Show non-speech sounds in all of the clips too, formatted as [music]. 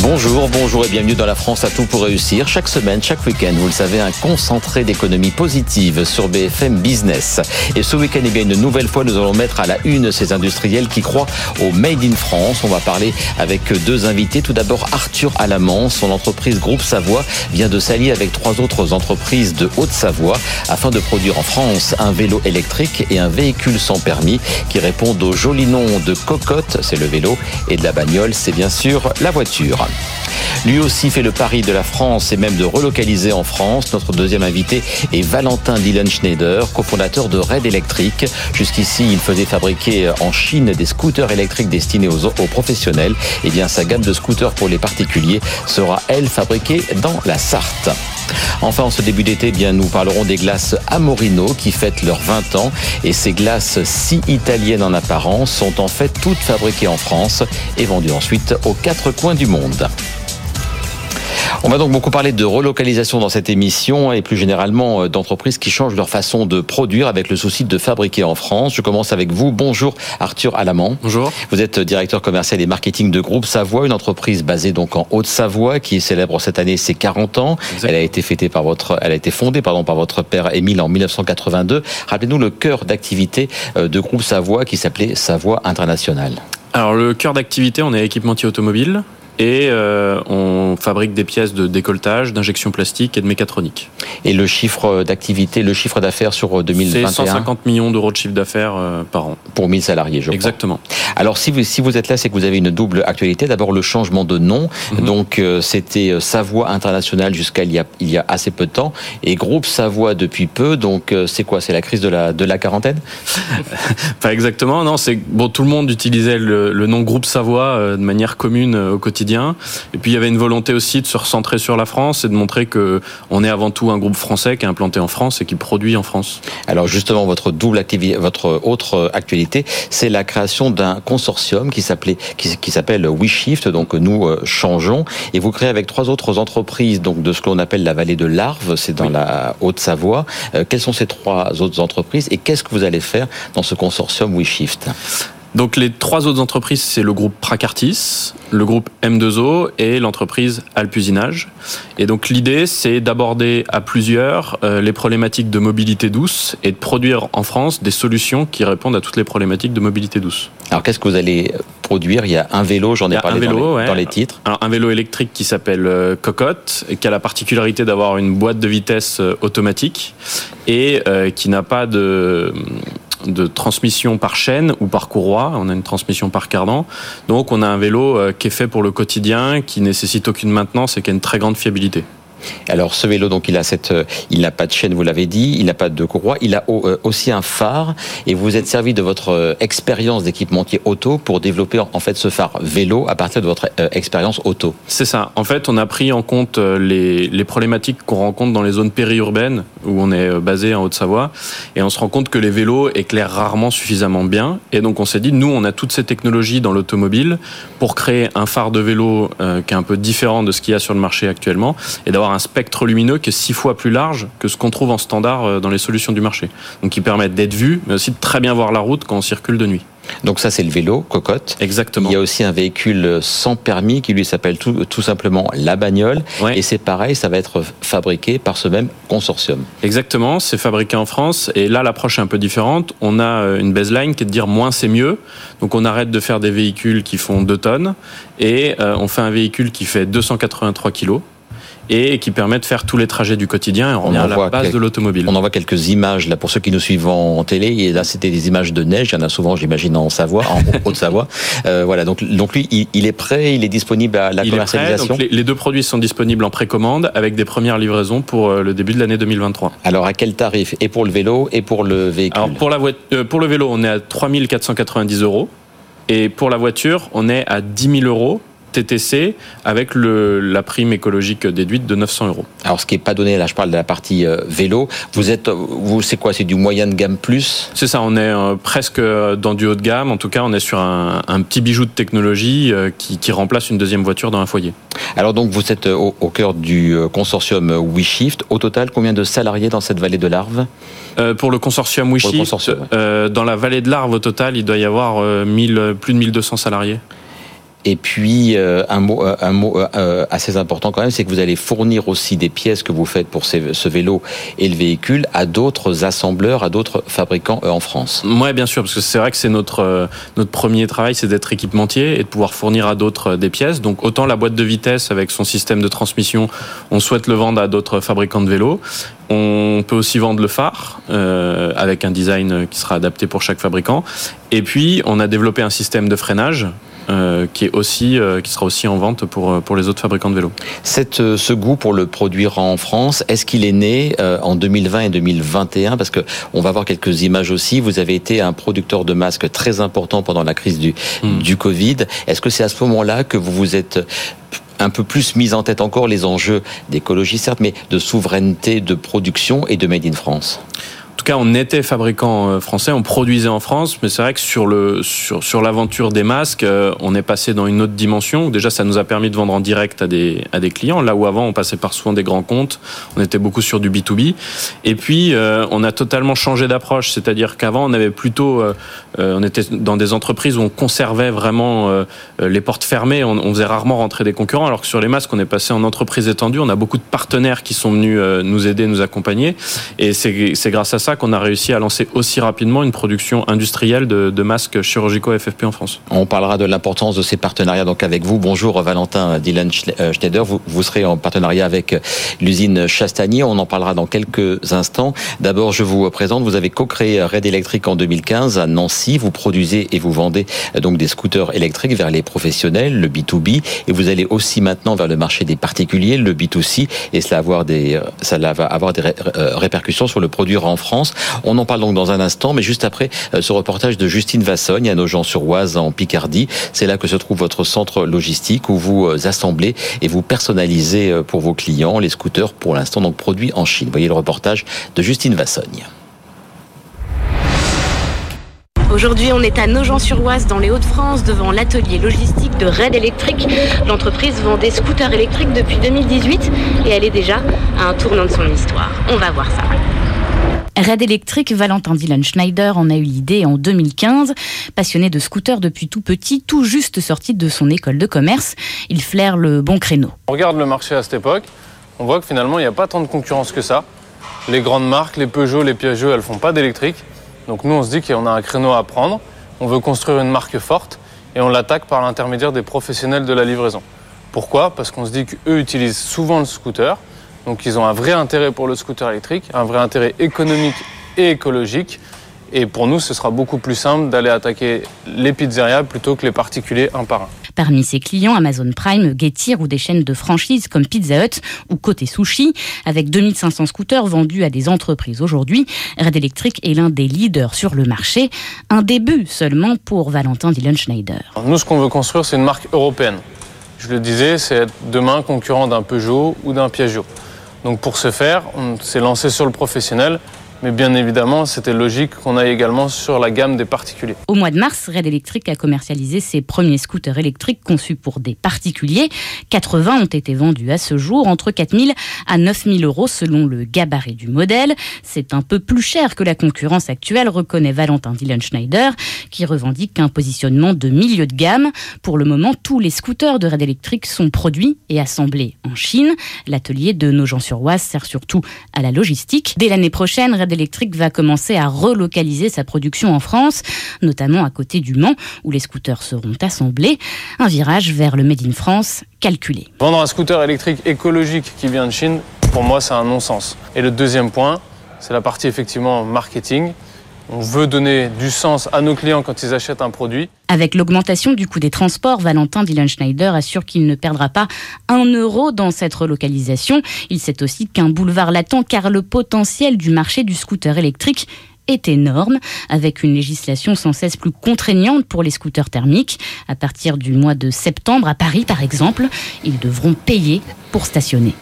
Bonjour, bonjour et bienvenue dans la France à tout pour réussir. Chaque semaine, chaque week-end, vous le savez, un concentré d'économie positive sur BFM Business. Et ce week-end, eh bien, une nouvelle fois, nous allons mettre à la une ces industriels qui croient au Made in France. On va parler avec deux invités. Tout d'abord, Arthur Alamant. Son entreprise Groupe Savoie vient de s'allier avec trois autres entreprises de Haute-Savoie afin de produire en France un vélo électrique et un véhicule sans permis qui répondent au joli nom de cocotte, c'est le vélo, et de la bagnole, c'est bien sûr la voiture. Lui aussi fait le pari de la France et même de relocaliser en France. Notre deuxième invité est Valentin Dylan Schneider, cofondateur de Red Electric. Jusqu'ici, il faisait fabriquer en Chine des scooters électriques destinés aux, professionnels. Et eh bien, sa gamme de scooters pour les particuliers sera, elle, fabriquée dans la Sarthe. Enfin, en ce début d'été, eh bien, nous parlerons des glaces Amorino qui fêtent leurs 20 ans. Et ces glaces si italiennes en apparence sont en fait toutes fabriquées en France et vendues ensuite aux quatre coins du monde. On va donc beaucoup parler de relocalisation dans cette émission et plus généralement euh, d'entreprises qui changent leur façon de produire avec le souci de fabriquer en France. Je commence avec vous. Bonjour Arthur Alamant. Bonjour. Vous êtes directeur commercial et marketing de Groupe Savoie, une entreprise basée donc en Haute-Savoie qui célèbre cette année ses 40 ans. Elle a été fêtée par votre, elle a été fondée pardon par votre père Émile en 1982. Rappelez-nous le cœur d'activité euh, de Groupe Savoie qui s'appelait Savoie International. Alors le cœur d'activité, on est équipementier automobile et euh, on fabrique des pièces de décolletage, d'injection plastique et de mécatronique. Et le chiffre d'activité, le chiffre d'affaires sur 2021 C'est 150 millions d'euros de chiffre d'affaires euh, par an. Pour 1000 salariés, je crois. Exactement. Alors si vous, si vous êtes là, c'est que vous avez une double actualité. D'abord le changement de nom. Mhm. Donc euh, c'était Savoie International jusqu'à il y, a, il y a assez peu de temps. Et Groupe Savoie depuis peu. Donc c'est quoi? C'est la crise de la, de la quarantaine? [laughs] Pas exactement. Non, c'est bon. Tout le monde utilisait le, le nom Groupe Savoie de manière commune au quotidien et puis il y avait une volonté aussi de se recentrer sur la France et de montrer que on est avant tout un groupe français qui est implanté en France et qui produit en France. Alors justement, votre double activité, votre autre actualité, c'est la création d'un consortium qui s'appelait, qui, s'appelle WeShift. Donc nous euh, changeons et vous créez avec trois autres entreprises, donc de ce qu'on appelle la vallée de l'Arve, c'est dans la Haute-Savoie. Euh, quelles sont ces trois autres entreprises et qu'est-ce que vous allez faire dans ce consortium WeShift? Donc les trois autres entreprises, c'est le groupe Pracartis, le groupe M2O et l'entreprise Alpusinage. Et donc l'idée, c'est d'aborder à plusieurs euh, les problématiques de mobilité douce et de produire en France des solutions qui répondent à toutes les problématiques de mobilité douce. Alors qu'est-ce que vous allez produire? Il y a un vélo, j'en ai parlé dans, les, dans, les, titres. Alors, un vélo électrique qui s'appelle euh, Cocotte, et qui a la particularité d'avoir une boîte de vitesse euh, automatique et qui n'a pas de de transmission par chaîne ou par courroie. On a une transmission par cardan. Donc on a un vélo euh, qui est fait pour le quotidien, qui nécessite aucune maintenance et qui a une très grande fiabilité. Alors ce vélo, donc il a cette, euh, il n'a pas de chaîne, vous l'avez dit, il n'a pas de courroie, il a euh, aussi un phare. Et vous êtes servi de votre expérience d'équipementier auto pour développer en fait ce phare vélo à partir de votre expérience auto. C'est ça. En fait, on a pris en compte les, les problématiques qu'on rencontre dans les zones périurbaines où on est basé en Haute-Savoie, et on se rend compte que les vélos éclairent rarement suffisamment bien. Et donc on s'est dit, nous, on a toutes ces technologies dans l'automobile pour créer un phare de vélo qui est un peu différent de ce qu'il y a sur le marché actuellement, et d'avoir un spectre lumineux qui est six fois plus large que ce qu'on trouve en standard euh, dans les solutions du marché. Donc qui permettent d'être vu, mais aussi de très bien voir la route quand on circule de nuit. Donc ça c'est le vélo, cocotte. Exactement. Il y a aussi un véhicule sans permis qui lui s'appelle tout, tout, simplement la bagnole. Et c'est pareil, ça va être fabriqué par ce même consortium. Exactement, c'est fabriqué en France. Et là l'approche est un peu différente. On a euh, une baseline qui est de dire moins c'est mieux. Donc on arrête de faire des véhicules qui font 2 tonnes et euh, on fait un véhicule qui fait 283 kilos et qui permet de faire tous les trajets du quotidien et on, à la base de l'automobile. On en voit quelques images là pour ceux qui nous suivent en télé. Et là, c'était des images de neige. Il y en a souvent, j'imagine, en Savoie, en [laughs] Haute-Savoie. Euh, voilà. Donc, donc lui, il, est prêt, il est disponible à la commercialisation. les, deux produits sont disponibles en précommande avec des premières livraisons pour euh, le début de l'année 2023. Alors, à quel tarif? Et pour le vélo et pour le véhicule? Alors, pour la euh, pour le vélo, on est à 3490 euros. Et pour la voiture, on est à 10 000 euros TTC avec le, la prime écologique déduite de 900 euros. Alors ce qui n'est pas donné, là je parle de la partie euh, vélo, vous êtes, vous c'est quoi? C'est du moyen de gamme plus? C'est ça, on est euh, presque dans du haut de gamme, en tout cas on est sur un, un petit bijou de technologie euh, qui, qui, remplace une deuxième voiture dans un foyer. Alors donc vous êtes au, au cœur du consortium WeShift, au total combien de salariés dans cette vallée de l'Arve? Euh, Pour le consortium Wishi, consortium, ouais. euh, dans la vallée de l'Arve au total, il doit y avoir euh, 1000, plus de 1200 salariés. Et puis euh, un mot, euh, un mot euh, assez important quand même, c'est que vous allez fournir aussi des pièces que vous faites pour ce vélo et le véhicule à d'autres assembleurs, à d'autres fabricants euh, en France. Ouais, bien sûr, parce que c'est vrai que c'est notre euh, notre premier travail, c'est d'être équipementier et de pouvoir fournir à d'autres euh, des pièces. Donc autant la boîte de vitesse avec son système de transmission, on souhaite le vendre à d'autres fabricants de vélos. On peut aussi vendre le phare euh, avec un design qui sera adapté pour chaque fabricant. Et puis on a développé un système de freinage. Euh, qui est aussi euh, qui sera aussi en vente pour euh, pour les autres fabricants de vélos. Cette, ce goût pour le produire en France, est-ce qu'il est né euh, en 2020 et 2021 Parce que on va voir quelques images aussi. Vous avez été un producteur de masques très important pendant la crise du, Mm. du Covid. Est-ce que c'est à ce moment-là que vous vous êtes un peu plus mis en tête encore les enjeux d'écologie, certes, mais de souveraineté de production et de Made in France? Tout cas, on était fabricant euh, français, on produisait en France, mais c'est vrai que sur l'aventure des masques, euh, on est passé dans une autre dimension. Déjà, ça nous a permis de vendre en direct à des clients, là où avant on passait par souvent des grands comptes, on était beaucoup sur du B 2 B. Et puis, euh, on a totalement changé d'approche, c'est-à-dire qu'avant on avait plutôt, on était dans des entreprises où on conservait vraiment les portes fermées, on, on faisait rarement rentrer des concurrents, alors que sur les masques, on est passé en entreprise étendue, on a beaucoup de partenaires qui sont venus nous aider, nous accompagner, et c'est grâce à ça qu'on a réussi à lancer aussi rapidement une production industrielle de, masques chirurgicaux FFP en France. On parlera de l'importance de ces partenariats donc avec vous. Bonjour Valentin Dylan Schle- euh, Schneider. Vous, vous serez en partenariat avec euh, l'usine Chastanier. On en parlera dans quelques instants. D'abord, je vous présente. Vous avez co-créé Red Electric en 2015 à Nancy. Vous produisez et vous vendez euh, donc des scooters électriques vers les professionnels, le B2B, et vous allez aussi maintenant vers le marché des particuliers, le B2C, et cela, euh, va avoir des ré- euh, répercussions sur le produire en France. On en parle donc dans un instant, mais juste après euh, ce reportage de Justine Vassogne à Nogent-sur-Oise en Picardie. C'est là que se trouve votre centre logistique où vous euh, assemblez et vous personnalisez euh, pour vos clients les scooters pour l'instant donc produits en Chine. Voyez le reportage de Justine Vassogne. Aujourd'hui, on est à Nogent-sur-Oise dans les Hauts-de-France devant l'atelier logistique de Red Electric. L'entreprise vend des scooters électriques depuis 2018 et elle est déjà à un tournant de son histoire. On va voir ça. Red Electric, Valentin Dylan Schneider en a eu l'idée en 2015. Passionné de scooter depuis tout petit, tout juste sorti de son école de commerce, il flaire le bon créneau. On regarde le marché à cette époque, on voit que finalement il n'y a pas tant de concurrence que ça. Les grandes marques, les Peugeot, les Piaggio, elles font pas d'électrique. Donc nous on se dit qu'on a un créneau à prendre, on veut construire une marque forte et on l'attaque par l'intermédiaire des professionnels de la livraison. Pourquoi? Parce qu'on se dit qu'eux utilisent souvent le scooter, donc ils ont un vrai intérêt pour le scooter électrique, un vrai intérêt économique et écologique. Et pour nous, ce sera beaucoup plus simple d'aller attaquer les pizzerias plutôt que les particuliers un par un. Parmi ses clients, Amazon Prime, Getir ou des chaînes de franchise comme Pizza Hut ou Côté Sushi. Avec 2500 scooters vendus à des entreprises aujourd'hui, Red Electric est l'un des leaders sur le marché. Un début seulement pour Valentin Dylan Schneider. Alors, Nous, ce qu'on veut construire, c'est une marque européenne. Je le disais, c'est être demain concurrent d'un Peugeot ou d'un Piaggio. Donc pour ce faire, on s'est lancé sur le professionnel, mais bien évidemment, c'était logique qu'on aille également sur la gamme des particuliers. Au mois de mars, Red Electric a commercialisé ses premiers scooters électriques conçus pour des particuliers. 80 ont été vendus à ce jour, entre 4000 à 9000 euros selon le gabarit du modèle. C'est un peu plus cher que la concurrence actuelle, reconnaît Valentin Dylan Schneider, qui revendique un positionnement de milieu de gamme. Pour le moment, tous les scooters de Red Electric sont produits et assemblés en Chine. L'atelier de Nogent-sur-Oise sert surtout à la logistique. Dès l'année prochaine, Red Electric va commencer à relocaliser sa production en France, notamment à côté du Mans, où les scooters seront assemblés. Un virage vers le Made in France calculé. Vendre un scooter électrique écologique qui vient de Chine, pour moi, c'est un non-sens. Et le deuxième point, c'est la partie effectivement marketing. On veut donner du sens à nos clients quand ils achètent un produit. Avec l'augmentation du coût des transports, Valentin Dylan Schneider assure qu'il ne perdra pas un euro dans cette relocalisation. Il sait aussi qu'un boulevard l'attend car le potentiel du marché du scooter électrique est énorme, avec une législation sans cesse plus contraignante pour les scooters thermiques. À partir du mois de septembre, à Paris par exemple, ils devront payer pour stationner.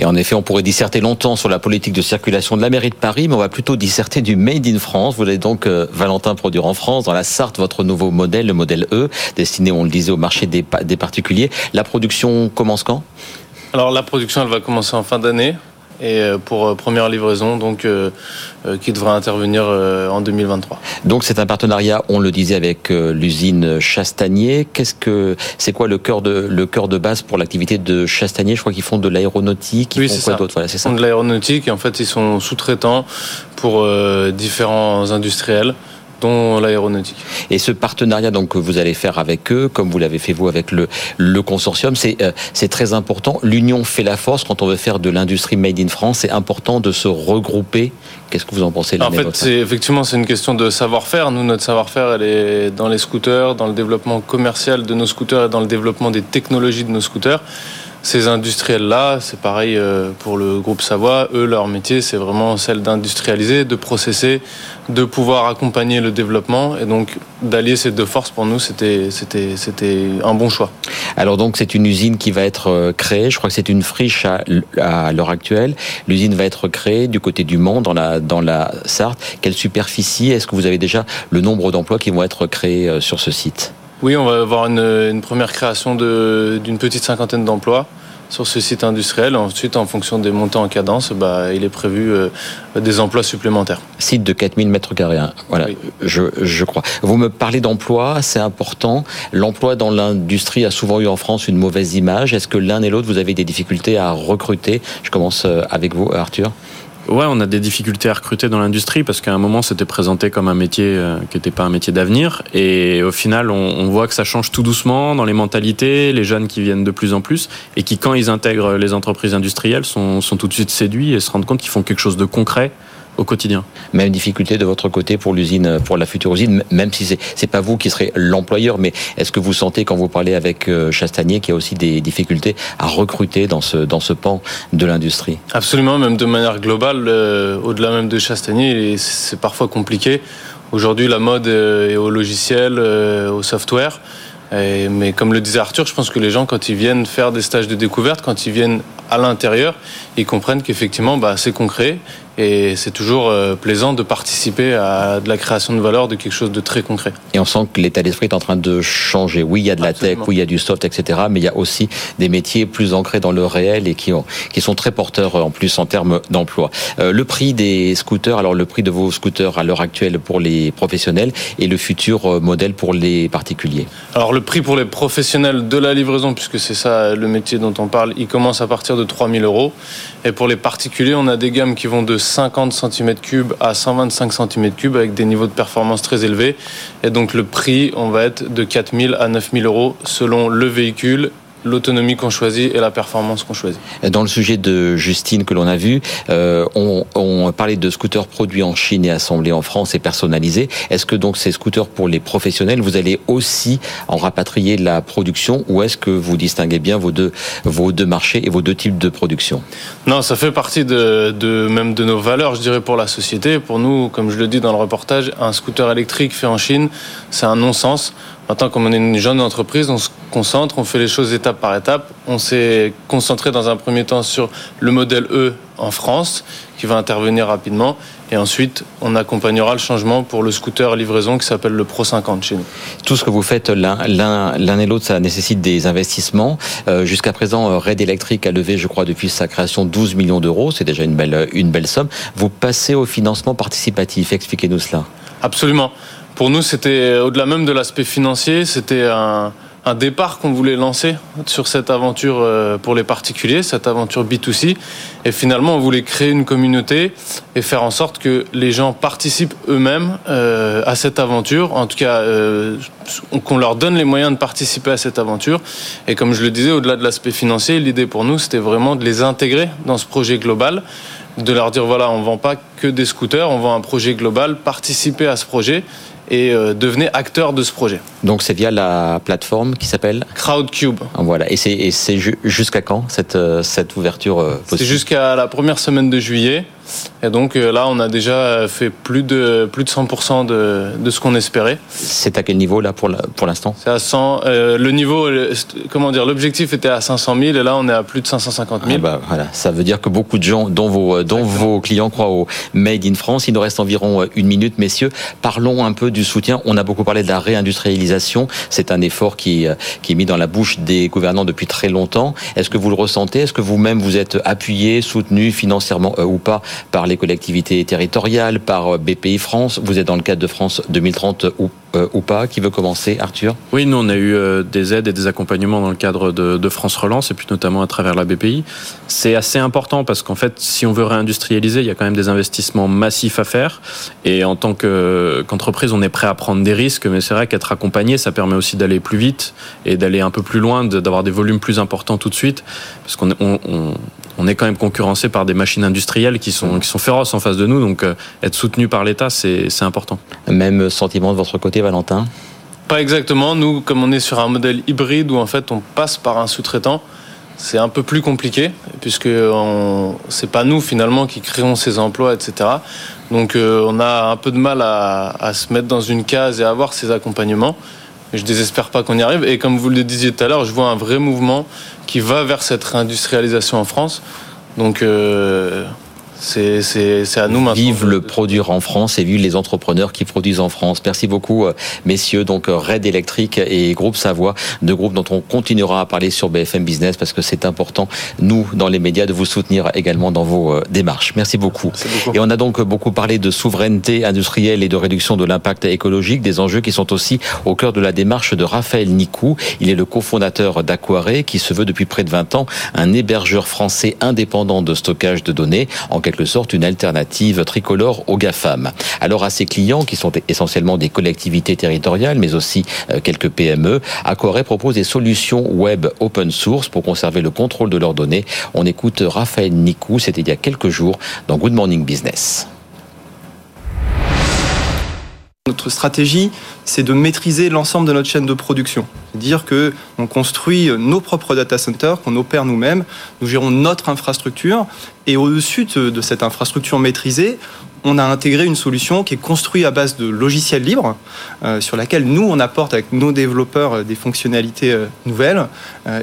Et en effet, on pourrait disserter longtemps sur la politique de circulation de la mairie de Paris, mais on va plutôt disserter du Made in France. Vous allez donc, euh, Valentin, produire en France, dans la Sarthe, votre nouveau modèle, le modèle E, destiné, on le disait, au marché des, des particuliers. La production commence quand? Alors la production, elle va commencer en fin d'année. Et pour première livraison, donc qui devrait intervenir en 2023. Donc c'est un partenariat, on le disait, avec l'usine Chastanier. Qu'est-ce que c'est quoi le cœur de le cœur de base pour l'activité de Chastanier? Je crois qu'ils font de l'aéronautique. Oui, c'est ça. Voilà, c'est ça. Ils font de l'aéronautique et en fait ils sont sous-traitants pour différents industriels dont l'aéronautique. Et ce partenariat donc que vous allez faire avec eux, comme vous l'avez fait vous avec le, le consortium, c'est euh, c'est très important. L'union fait la force quand on veut faire de l'industrie made in France. C'est important de se regrouper. Qu'est-ce que vous en pensez En fait, c'est effectivement c'est une question de savoir-faire. Nous, notre savoir-faire, elle est dans les scooters, dans le développement commercial de nos scooters et dans le développement des technologies de nos scooters ces industriels-là, c'est pareil euh, pour le groupe Savoie, eux, leur métier, c'est vraiment celle d'industrialiser, de processer, de pouvoir accompagner le développement. Et donc, d'allier ces deux forces, pour nous, c'était, un bon choix. Alors donc, c'est une usine qui va être euh, créée. Je crois que c'est une friche à, à l'heure actuelle. L'usine va être créée du côté du Mans, dans la, dans la Sarthe. Quelle superficie? Est-ce que vous avez déjà le nombre d'emplois qui vont être créés euh, sur ce site? Oui, on va avoir une, première création d'une petite cinquantaine d'emplois sur ce site industriel. Ensuite, en fonction des montants en cadence, bah, il est prévu euh, des emplois supplémentaires. Site de 4000 mètres carrés, hein. voilà, je, je, crois. Vous me parlez d'emploi, c'est important. L'emploi dans l'industrie a souvent eu en France une mauvaise image. Est-ce que l'un et l'autre, vous avez des difficultés à recruter? Je commence euh, avec vous, Arthur. Ouais, on a des difficultés à recruter dans l'industrie parce qu'à un moment c'était présenté comme un métier euh, qui n'était pas un métier d'avenir. Et au final on, on, voit que ça change tout doucement dans les mentalités, les jeunes qui viennent de plus en plus et qui quand ils intègrent les entreprises industrielles sont, sont tout de suite séduits et se rendent compte qu'ils font quelque chose de concret au quotidien. Même difficulté de votre côté pour l'usine, pour la future usine, même si c'est c'est pas vous qui serez l'employeur, mais est-ce que vous sentez quand vous parlez avec euh, Chastanier qu'il y a aussi des difficultés à recruter dans ce dans ce pan de l'industrie? Absolument, même de manière globale, euh, au-delà même de Chastanier, c'est parfois compliqué. Aujourd'hui, la mode euh, est au logiciel, au software. mais comme le disait Arthur, je pense que les gens, quand ils viennent faire des stages de découverte, quand ils viennent à l'intérieur, ils comprennent qu'effectivement, bah, c'est concret et c'est toujours euh, plaisant de participer à de la création de valeur de quelque chose de très concret. Et on sent que l'état d'esprit est en train de changer. Oui, il y a de la tech, oui, il y a du soft, etc. Mais il y a aussi des métiers plus ancrés dans le réel et qui, ont, qui sont très porteurs en plus en termes d'emploi. Euh, le prix des scooters, alors le prix de vos scooters à l'heure actuelle pour les professionnels et le futur euh, modèle pour les particuliers? Alors le prix pour les professionnels de la livraison, puisque c'est ça le métier dont on parle, il commence à partir de 3000 euros. Et pour les particuliers, on a des gammes qui vont de 50 cm3 à 125 cm3 avec des niveaux de performance très élevés. Et donc le prix, on va être de 4000 à 9000 euros selon le véhicule l'autonomie qu'on choisit et la performance qu'on choisit. Dans le sujet de Justine que l'on a vu, euh, on, on, parlait de scooters produits en Chine et assemblés en France et personnalisés. Est-ce que donc ces scooters pour les professionnels, vous allez aussi en rapatrier la production ou est-ce que vous distinguez bien vos deux, vos deux marchés et vos deux types de production? Non, ça fait partie de, de même de nos valeurs, je dirais, pour la société. Pour nous, comme je le dis dans le reportage, un scooter électrique fait en Chine, c'est un non-sens. Maintenant, comme on est une jeune entreprise, on se concentre, on fait les choses étape par étape. On s'est concentré dans un premier temps sur le modèle E en France, qui va intervenir rapidement. Et ensuite, on accompagnera le changement pour le scooter livraison qui s'appelle le Pro 50 chez nous. Tout ce que vous faites l'un et l'autre, ça nécessite des investissements. Euh, Jusqu'à présent, euh, Red Electric a levé, je crois, depuis sa création 12 millions d'euros. C'est déjà une belle, une belle somme. Vous passez au financement participatif. Expliquez-nous cela. Absolument. Pour nous, c'était au-delà même de l'aspect financier, c'était un, départ qu'on voulait lancer sur cette aventure euh, pour les particuliers, cette aventure B2C. Et finalement, on voulait créer une communauté et faire en sorte que les gens participent eux-mêmes euh, à cette aventure. En tout cas, euh, qu'on leur donne les moyens de participer à cette aventure. Et comme je le disais, au-delà de l'aspect financier, l'idée pour nous, c'était vraiment de les intégrer dans ce projet global de leur dire voilà, on vend pas que des scooters, on vend un projet global, participer à ce projet et euh, devenez acteur de ce projet. Donc c'est via la plateforme qui s'appelle Crowdcube. Ah, voilà. Et c'est jusqu'à quand cette, euh, cette ouverture euh, C'est jusqu'à la première semaine de juillet. Et donc là, on a déjà fait plus de, plus de 100% de, de ce qu'on espérait. C'est à quel niveau là pour l'instant? C'est à 100. le niveau, comment dire, l'objectif était à 500 000 et là, on est à plus de 550 000. Ah bah, voilà. Ça veut dire que beaucoup de gens, dont vos, dont vos clients, croient au Made in France. Il nous reste environ une minute, messieurs. Parlons un peu du soutien. On a beaucoup parlé de la réindustrialisation. C'est un effort qui, qui est mis dans la bouche des gouvernants depuis très longtemps. Est-ce que vous le ressentez? Est-ce que vous-même vous êtes appuyé, soutenu financièrement ou pas par les collectivités territoriales, par BPI France? Vous êtes dans le cadre de France 2030 ou euh, ou pas. Qui veut commencer Arthur? Oui, nous on a eu euh, des aides et des accompagnements dans le cadre de, France Relance et puis notamment à travers la BPI. C'est assez important parce qu'en fait, si on veut réindustrialiser, il y a quand même des investissements massifs à faire. Et en tant qu'entreprise, on est prêt à prendre des risques, mais c'est vrai qu'être accompagné, ça permet aussi d'aller plus vite et d'aller un peu plus loin, d'avoir des volumes plus importants tout de suite. Parce qu'on on, est quand même concurrencé par des machines industrielles qui sont, qui sont féroces en face de nous, donc euh, être soutenu par l'État, c'est important. Même sentiment de votre côté Valentin? Pas exactement. Nous, comme on est sur un modèle hybride où en fait on passe par un sous-traitant, c'est un peu plus compliqué puisque ce c'est pas nous finalement qui créons ces emplois, etc. Donc euh, on a un peu de mal à, se mettre dans une case et à avoir ces accompagnements. Je désespère pas qu'on y arrive. Et comme vous le disiez tout à l'heure, je vois un vrai mouvement qui va vers cette réindustrialisation en France. Donc euh, c'est à nous maintenant. Vive le produire en France et vive les entrepreneurs qui produisent en France. Merci beaucoup, euh, messieurs. Donc, euh, Red Electric et Groupe Savoie, deux groupes dont on continuera à parler sur BFM Business parce que c'est important, nous, dans les médias, de vous soutenir également dans vos euh, démarches. Merci beaucoup. beaucoup. Et on a donc beaucoup parlé de souveraineté industrielle et de réduction de l'impact écologique, des enjeux qui sont aussi au cœur de la démarche de Raphaël Nicou. Il est le cofondateur d'Aquare qui se veut depuis près de 20 ans un hébergeur français indépendant de stockage de données. En une alternative tricolore aux GAFAM. Alors à ses clients, qui sont essentiellement des collectivités territoriales, mais aussi euh, quelques PME, Aquare propose des solutions web open source pour conserver le contrôle de leurs données? On écoute Raphaël Nicou, c'était il y a quelques jours dans Good Morning Business. Notre stratégie, c'est de maîtriser l'ensemble de notre chaîne de production. C'est-à-dire que on construit nos propres data centers, qu'on opère nous-mêmes, nous gérons notre infrastructure, et au-dessus de cette infrastructure maîtrisée, on a intégré une solution qui est construite à base de logiciels libres, euh, sur laquelle nous, on apporte avec nos développeurs euh, des fonctionnalités euh, nouvelles.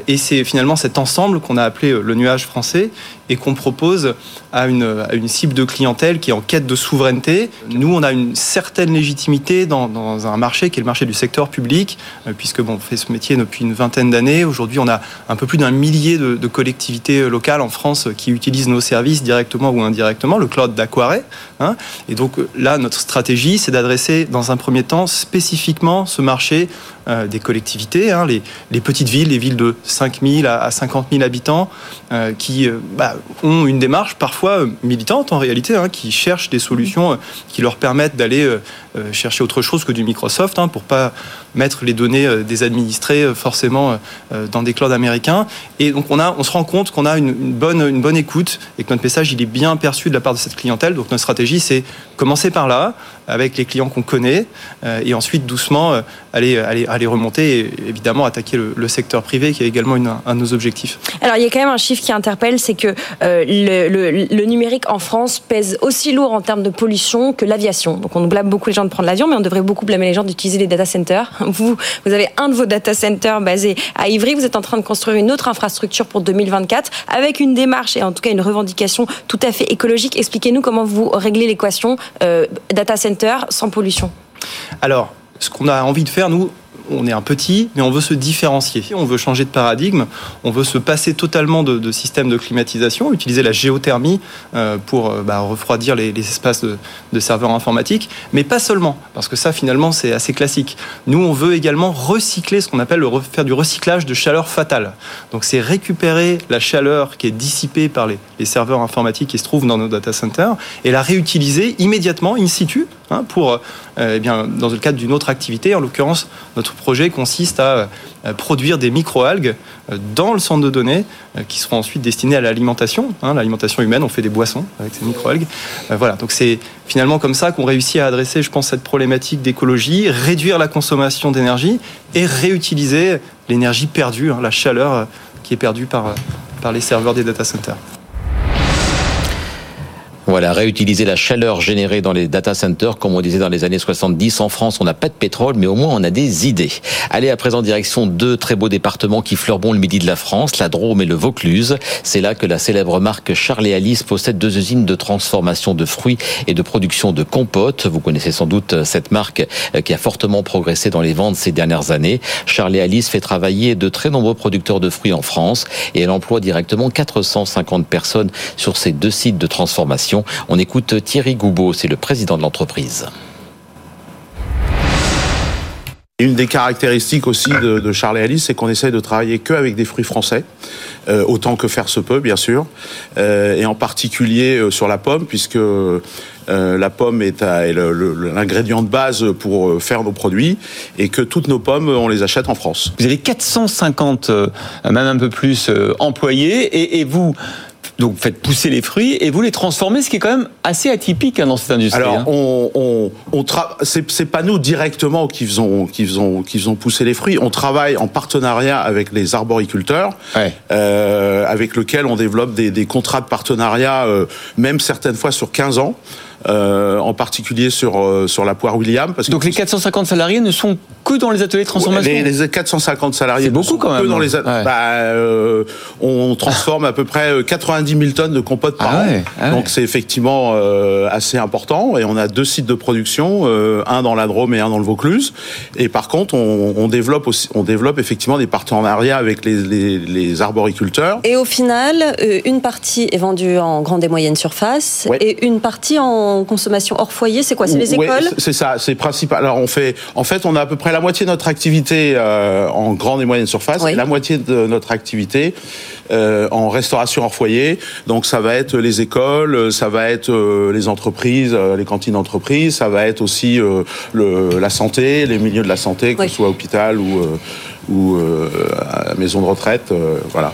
et c'est finalement cet ensemble qu'on a appelé le nuage français et qu'on propose à une, cible de clientèle qui est en quête de souveraineté. Nous, on a une certaine légitimité dans, un marché qui est le marché du secteur public, puisque bon, on fait ce métier depuis une vingtaine d'années. Aujourd'hui, on a un peu plus d'un millier de, collectivités locales en France qui utilisent nos services directement ou indirectement, le cloud d'Aquare. Hein. et donc là, notre stratégie, c'est d'adresser dans un premier temps spécifiquement ce marché euh, des collectivités, hein, les, petites villes, les villes de 5 000 à, 50 000 habitants, euh, qui euh, bah, ont une démarche parfois militante en réalité, hein, qui cherchent des solutions qui leur permettent d'aller chercher autre chose que du Microsoft, hein, pour pas mettre les données des administrés forcément dans des clouds américains. Et donc on, a, on se rend compte qu'on a une, bonne, une bonne écoute et que notre message il est bien perçu de la part de cette clientèle. Donc notre stratégie c'est commencer par là, avec les clients qu'on connaît, et ensuite doucement aller, aller aller remonter et évidemment attaquer le, secteur privé qui est également un de nos objectifs. Alors il y a quand même un chiffre qui interpelle, c'est que euh, le, numérique en France pèse aussi lourd en termes de pollution que l'aviation. Donc on blâme beaucoup les gens de prendre l'avion, mais on devrait beaucoup blâmer les gens d'utiliser les data centers. [laughs] Vous, vous avez un de vos data centers basé à Ivry, vous êtes en train de construire une autre infrastructure pour 2024 avec une démarche et en tout cas une revendication tout à fait écologique. Expliquez-nous comment vous réglez l'équation euh, data center sans pollution. Alors, ce qu'on a envie de faire, nous, on est un petit, mais on veut se différencier. On veut changer de paradigme. On veut se passer totalement de, de système de climatisation, utiliser la géothermie euh, pour euh, bah, refroidir les, espaces de, serveurs informatiques, mais pas seulement, parce que ça, finalement, c'est assez classique. Nous, on veut également recycler ce qu'on appelle le, faire du recyclage de chaleur fatale. Donc, c'est récupérer la chaleur qui est dissipée par les, serveurs informatiques qui se trouvent dans nos data centers et la réutiliser immédiatement, in situ, hein, pour, euh, eh bien, dans le cadre d'une autre activité, en l'occurrence, notre projet consiste à euh, produire des microalgues euh, dans le centre de données qui seront ensuite destinées à l'alimentation, hein, l'alimentation humaine. On fait des boissons avec ces microalgues. Voilà, donc c'est finalement comme ça qu'on réussit à adresser, je pense, cette problématique d'écologie, réduire la consommation d'énergie et réutiliser l'énergie perdue, hein, la chaleur qui est perdue par, par les serveurs des data centers. Voilà, réutiliser la chaleur générée dans les data centers, comme on disait dans les années 70. En France, on n'a pas de pétrole, mais au moins on a des idées. Allez, à présent, direction deux très beaux départements qui fleurent le midi de la France, la Drôme et le Vaucluse. C'est là que la célèbre marque Charles Alice possède deux usines de transformation de fruits et de production de compotes. Vous connaissez sans doute cette marque euh, qui a fortement progressé dans les ventes ces dernières années. Charles Alice fait travailler de très nombreux producteurs de fruits en France et elle emploie directement 450 personnes sur ces deux sites de transformation. On écoute Thierry Goubeau, c'est le président de l'entreprise. Une des caractéristiques aussi de, de Charles et Alice, c'est qu'on essaye de travailler que avec des fruits français, euh, autant que faire se peut, bien sûr, euh, et en particulier euh, sur la pomme, puisque euh, la pomme est, est l'ingrédient de base pour euh, faire nos produits, et que toutes nos pommes, on les achète en France. Vous avez 450, euh, même un peu plus, employés, et, et vous donc faites pousser les fruits et vous les transformez, ce qui est quand même assez atypique hein, dans cette industrie. Alors, hein. on, on, on tra... c'est pas nous directement qui faisons, qui faisons, qui faisons pousser les fruits. On travaille en partenariat avec les arboriculteurs, ouais. euh, avec lesquels on développe des, des contrats de partenariat, euh, même certaines fois sur 15 ans. Euh, en particulier sur euh, sur la poire William. Parce que Donc les 450 salariés ne sont que dans les ateliers de transformation. Les, les 450 salariés. C'est beaucoup quand même. Que dans les ouais. bah, euh, on transforme à peu près 90 000 tonnes de compote par ah an. Ouais, ah Donc c'est effectivement euh, assez important. Et on a deux sites de production, euh, un dans la Drôme et un dans le Vaucluse. Et par contre, on, on développe aussi, on développe effectivement des partenariats avec les, les, les arboriculteurs. Et au final, une partie est vendue en grande et moyenne surface Ouais. et une partie en consommation hors foyer. C'est quoi C'est les écoles C'est ça, c'est principal. Alors on fait, en fait, on a à peu près la moitié de notre activité euh, en grande et moyenne surface, Oui. et la moitié de notre activité euh, en restauration hors foyer. Donc ça va être les écoles, ça va être euh, les entreprises, euh, les cantines d'entreprise, ça va être aussi euh, le, la santé, les milieux de la santé, que Oui. ce soit hôpital ou euh, ou euh, maison de retraite, euh, voilà.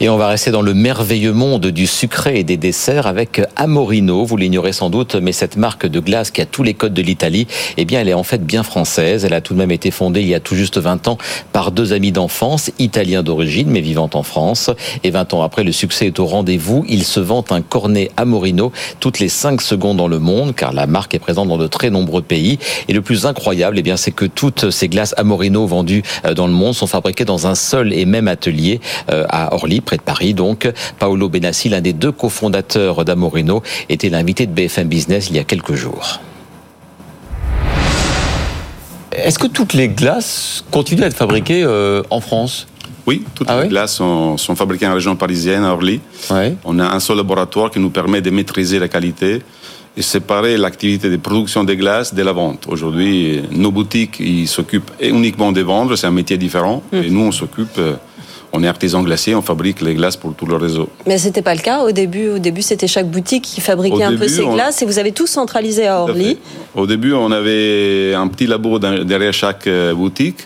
Et on va rester dans le merveilleux monde du sucré et des desserts avec Amorino. Vous l'ignorez sans doute, mais cette marque de glace qui a tous les codes de l'Italie, eh bien, elle est en fait bien française. Elle a tout de même été fondée il y a tout juste 20 ans par deux amis d'enfance, italiens d'origine, mais vivant en France. Et 20 ans après, le succès est au rendez-vous. Il se vante un cornet Amorino toutes les 5 secondes dans le monde, car la marque est présente dans de très nombreux pays. Et le plus incroyable, eh bien, c'est que toutes ces glaces Amorino vendues euh, dans le monde sont fabriquées dans un seul et même atelier euh, à Orly, près de Paris. Donc, Paolo Benassi, l'un des deux cofondateurs d'Amorino, était l'invité de BFM Business il y a quelques jours. Est-ce que toutes les glaces continuent à être fabriquées euh, en France? Oui, toutes Ah les oui glaces sont, sont fabriquées en région parisienne, à Orly. On a un seul laboratoire qui nous permet de maîtriser la qualité et séparer l'activité de production des glaces de la vente. Aujourd'hui, nos boutiques, ils s'occupent uniquement de vendre, c'est un métier différent. Et nous, on s'occupe, euh, on est artisan glacier, on fabrique les glaces pour tout le réseau. Mais c'était pas le cas au début. Au début, c'était chaque boutique qui fabriquait Au un peu ses on- glaces et vous avez tout centralisé à Orly. Au début, on avait un petit labo derrière chaque euh, boutique,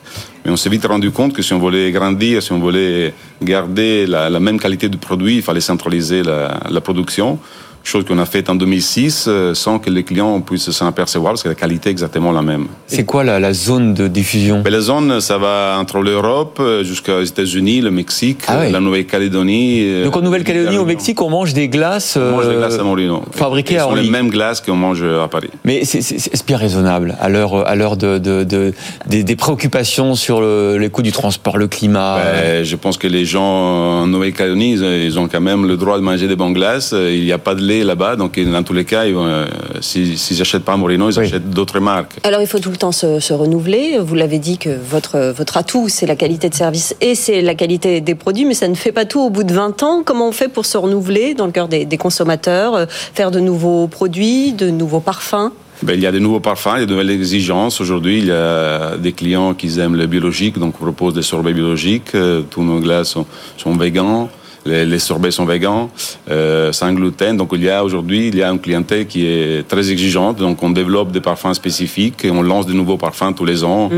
mais on s'est vite rendu compte que si on voulait grandir, si on voulait garder la, la même qualité du produit, il fallait centraliser la, la production. Chose qu'on a faite en 2006 euh, sans que les clients puissent s'en apercevoir parce que la qualité est exactement la même. C'est quoi la, la zone de diffusion? Mais la zone, ça va entre l'Europe euh, jusqu'aux États-Unis, le Mexique, Ah ouais. la Nouvelle-Calédonie. euh, Donc en Nouvelle-Calédonie, au. Mexique, on mange des glaces. On mange des glaces à Morino. fabriquées à sont les mêmes glaces qu'on mange à Paris. Mais c'est- bien raisonnable à l'heure à l'heure de, de, de- des, des préoccupations sur le, les coûts du transport, le climat? Ben, je pense que les gens en Nouvelle-Calédonie, ils ont- ils ont quand même le droit de manger des bonnes glaces. Il n'y a pas de lait là-bas, donc dans tous les cas, euh, s'ils n'achètent pas Morino, ils Oui. achètent d'autres marques. Alors il faut tout le temps se, se renouveler. Vous l'avez dit que votre, votre atout, c'est la qualité de service et c'est la qualité des produits, mais ça ne fait pas tout au bout de 20 ans. Comment on fait pour se renouveler dans le cœur des, des consommateurs, euh, faire de nouveaux produits, de nouveaux parfums? Ben, il y a de nouveaux parfums, il y a de nouvelles exigences. Aujourd'hui, il y a des clients qui aiment le biologique, donc on propose des sorbets biologiques. Euh, Tous nos glaces sont, sont végans. Les, les sorbets sont végans, euh, sans gluten. Donc il y a aujourd'hui, il y a une clientèle qui est très exigeante. Donc on développe des parfums spécifiques et on lance de nouveaux parfums tous les ans.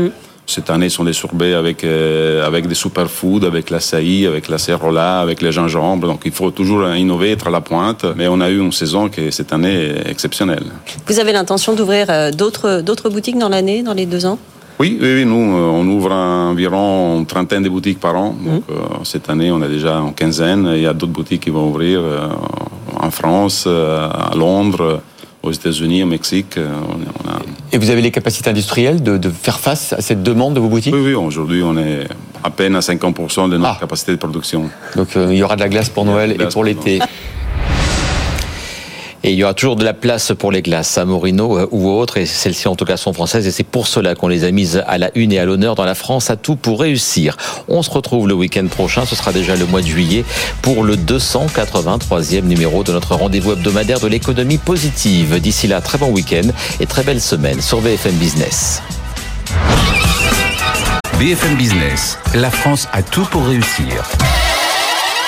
Cette année, ce sont des sorbets avec, euh, avec des superfoods, avec l'açaï, avec la cérola, avec les gingembre. Donc il faut toujours innover, être à la pointe. Mais on a eu une saison qui, cette année, est exceptionnelle. Vous avez l'intention d'ouvrir euh, d'autres d'autres boutiques dans l'année, dans les deux ans? Oui, oui, oui, nous, euh, on ouvre environ une trentaine de boutiques par an. Donc, euh, cette année, on a déjà une quinzaine. Il y a d'autres boutiques qui vont ouvrir. euh, en France, à Londres, aux États-Unis, au Mexique. On a... Et vous avez les capacités industrielles de, de, faire face à cette demande de vos boutiques? Oui, oui. Aujourd'hui, on est à peine à 50% de notre ah. capacité de production. Donc, il y aura de la glace pour Noël et pour l'été. Et il y aura toujours de la place pour les glaces à Morino euh, ou autres, et celles-ci en tout cas sont françaises, et c'est pour cela qu'on les a mises à la une et à l'honneur dans la France, à tout pour réussir. On se retrouve le week-end prochain, ce sera déjà le mois de juillet, pour le 283e numéro de notre rendez-vous hebdomadaire de l'économie positive. D'ici là, très bon week-end et très belle semaine sur BFM Business. BFM Business, la France a tout pour réussir.